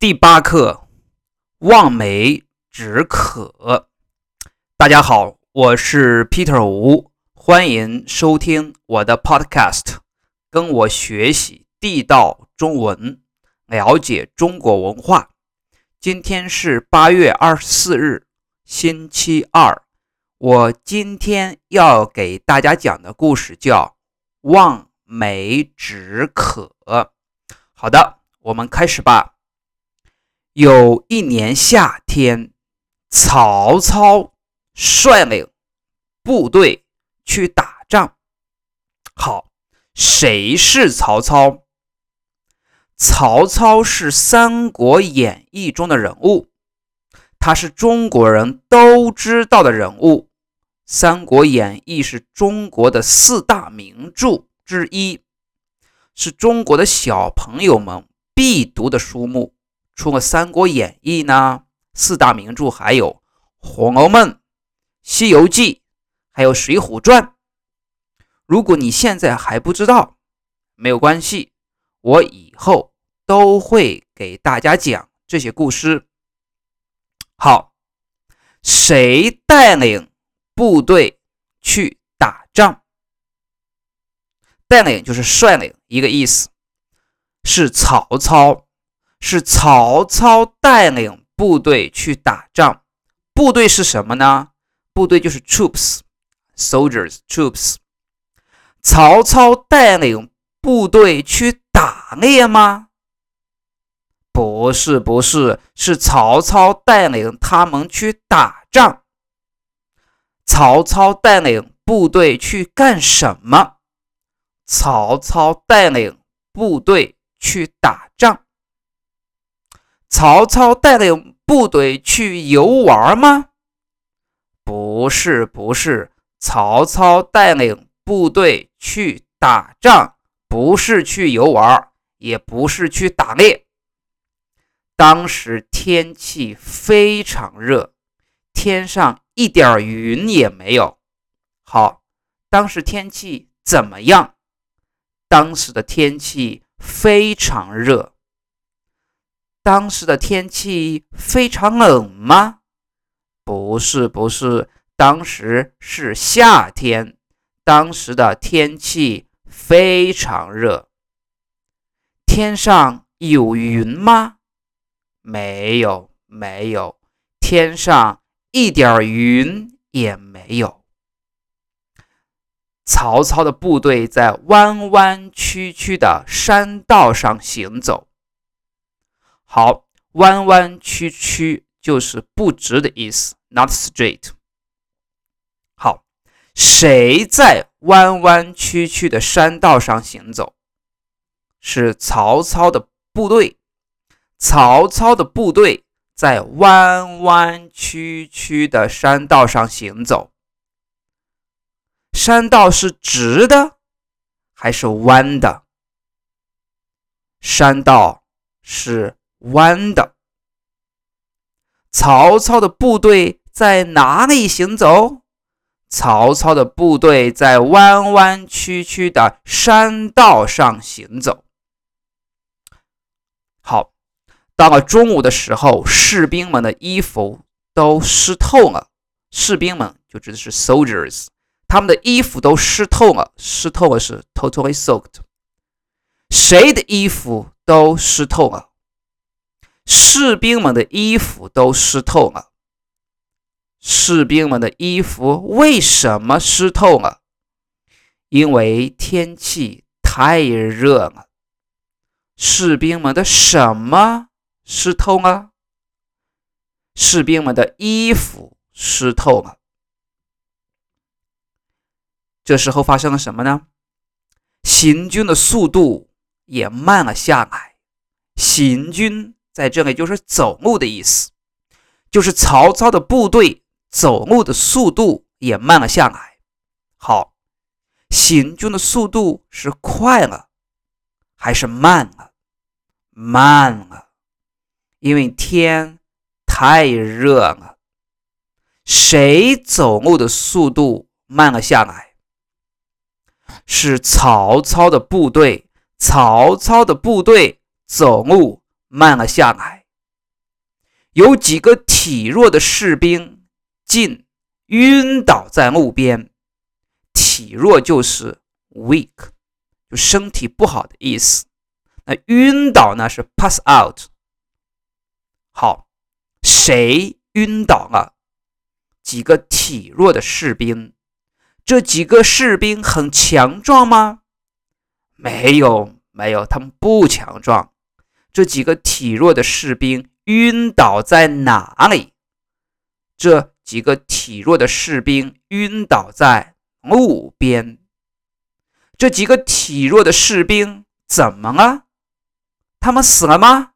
第八课，望梅止渴。大家好，我是 Peter 吴，欢迎收听我的 Podcast，跟我学习地道中文，了解中国文化。今天是八月二十四日，星期二。我今天要给大家讲的故事叫《望梅止渴》。好的，我们开始吧。有一年夏天，曹操率领部队去打仗。好，谁是曹操？曹操是《三国演义》中的人物，他是中国人都知道的人物。《三国演义》是中国的四大名著之一，是中国的小朋友们必读的书目。除了《三国演义》呢，四大名著还有《红楼梦》《西游记》，还有《水浒传》。如果你现在还不知道，没有关系，我以后都会给大家讲这些故事。好，谁带领部队去打仗？带领就是率领一个意思，是曹操。是曹操带领部队去打仗，部队是什么呢？部队就是 troops，soldiers，troops。曹操带领部队去打猎吗？不是，不是，是曹操带领他们去打仗。曹操带领部队去干什么？曹操带领部队去打。曹操带领部队去游玩吗？不是，不是。曹操带领部队去打仗，不是去游玩，也不是去打猎。当时天气非常热，天上一点云也没有。好，当时天气怎么样？当时的天气非常热。当时的天气非常冷吗？不是，不是，当时是夏天。当时的天气非常热。天上有云吗？没有，没有，天上一点云也没有。曹操的部队在弯弯曲曲的山道上行走。好，弯弯曲曲就是不直的意思，not straight。好，谁在弯弯曲曲的山道上行走？是曹操的部队。曹操的部队在弯弯曲曲的山道上行走。山道是直的还是弯的？山道是。弯的。曹操的部队在哪里行走？曹操的部队在弯弯曲曲的山道上行走。好，到了中午的时候，士兵们的衣服都湿透了。士兵们就指的是 soldiers，他们的衣服都湿透了。湿透了是 totally soaked。谁的衣服都湿透了？士兵们的衣服都湿透了。士兵们的衣服为什么湿透了？因为天气太热了。士兵们的什么湿透了？士兵们的衣服湿透了。这时候发生了什么呢？行军的速度也慢了下来。行军。在这里就是走路的意思，就是曹操的部队走路的速度也慢了下来。好，行军的速度是快了还是慢了？慢了，因为天太热了。谁走路的速度慢了下来？是曹操的部队。曹操的部队走路。慢了下来，有几个体弱的士兵竟晕倒在路边。体弱就是 weak，就身体不好的意思。那晕倒呢是 pass out。好，谁晕倒了？几个体弱的士兵。这几个士兵很强壮吗？没有，没有，他们不强壮。这几个体弱的士兵晕倒在哪里？这几个体弱的士兵晕倒在路边。这几个体弱的士兵怎么了？他们死了吗？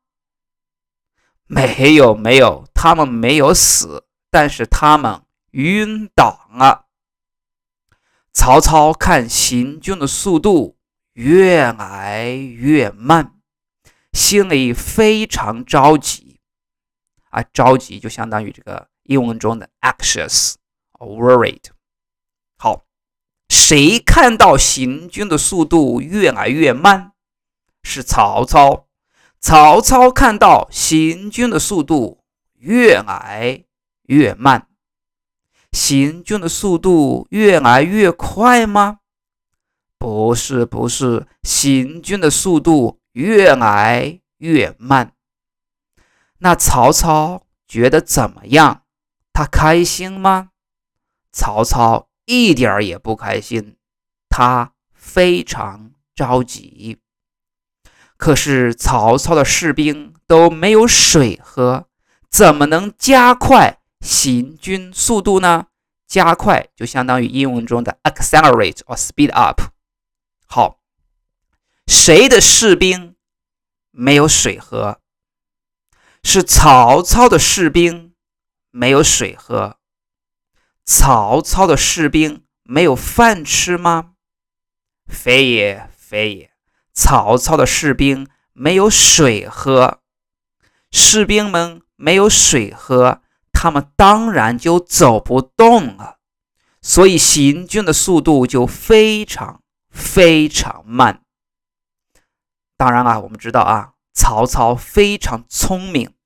没有，没有，他们没有死，但是他们晕倒了。曹操看行军的速度越来越慢，心里非常着急。啊，着急就相当于这个英文中的 anxious、worried。好，谁看到行军的速度越来越慢？是曹操。曹操看到行军的速度越来越慢，行军的速度越来越快吗？不是，不是，行军的速度越来越慢。那曹操觉得怎么样？他开心吗？曹操一点儿也不开心，他非常着急。可是曹操的士兵都没有水喝，怎么能加快行军速度呢？加快就相当于英文中的 accelerate or speed up。好，谁的士兵没有水喝？是曹操的士兵没有水喝。曹操的士兵没有饭吃吗？非也，非也。曹操的士兵没有水喝，士兵们没有水喝，他们当然就走不动了，所以行军的速度就非常非常慢。当然啊，我们知道啊，曹操非常聪明，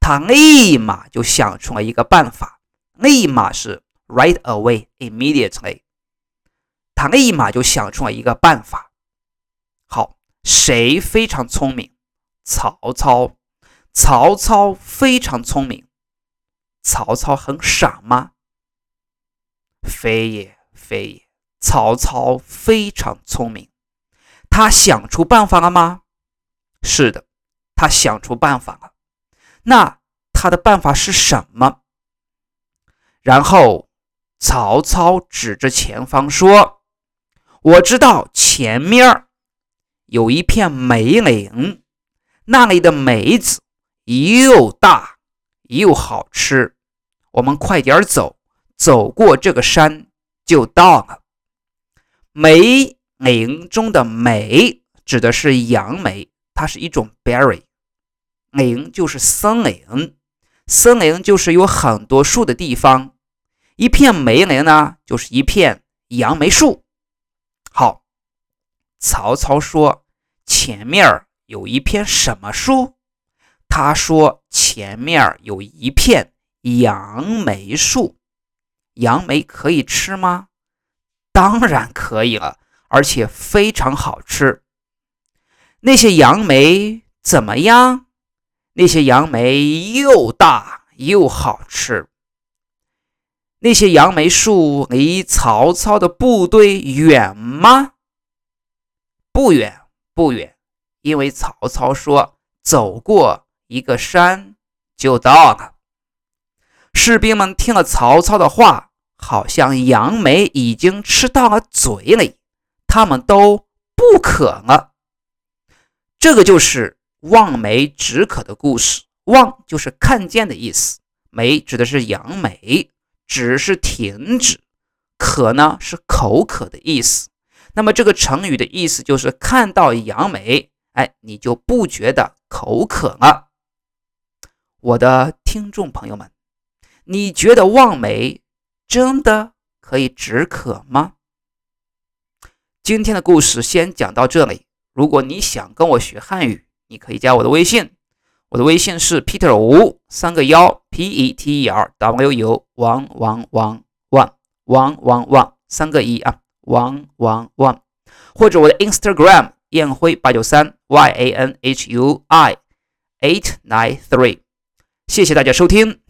他立马就想出了一个办法，立马是 right away immediately，他立马就想出了一个办法。好，谁非常聪明？曹操。曹操非常聪明。曹操很傻吗？非也，非也。曹操非常聪明。他想出办法了吗？是的，他想出办法了。那他的办法是什么？然后曹操指着前方说：“我知道前面。”有一片梅岭，那里的梅子又大又好吃。我们快点走，走过这个山就到了。梅林中的梅指的是杨梅，它是一种 berry。林就是森林，森林就是有很多树的地方。一片梅林呢，就是一片杨梅树。好。曹操说：“前面有一片什么树？”他说：“前面有一片杨梅树。杨梅可以吃吗？当然可以了，而且非常好吃。那些杨梅怎么样？那些杨梅又大又好吃。那些杨梅树离曹操的部队远吗？”不远不远，因为曹操说走过一个山就到了。士兵们听了曹操的话，好像杨梅已经吃到了嘴里，他们都不渴了。这个就是望梅止渴的故事。望就是看见的意思，梅指的是杨梅，止是停止，渴呢是口渴的意思。那么这个成语的意思就是看到杨梅，哎，你就不觉得口渴了。我的听众朋友们，你觉得望梅真的可以止渴吗？今天的故事先讲到这里。如果你想跟我学汉语，你可以加我的微信，我的微信是 Peter 吴三个幺 P E T E R W U 王王王王王王王三个一啊王王王，或者我的 Instagram 燕辉八九三 Y A N H U I eight nine three，谢谢大家收听。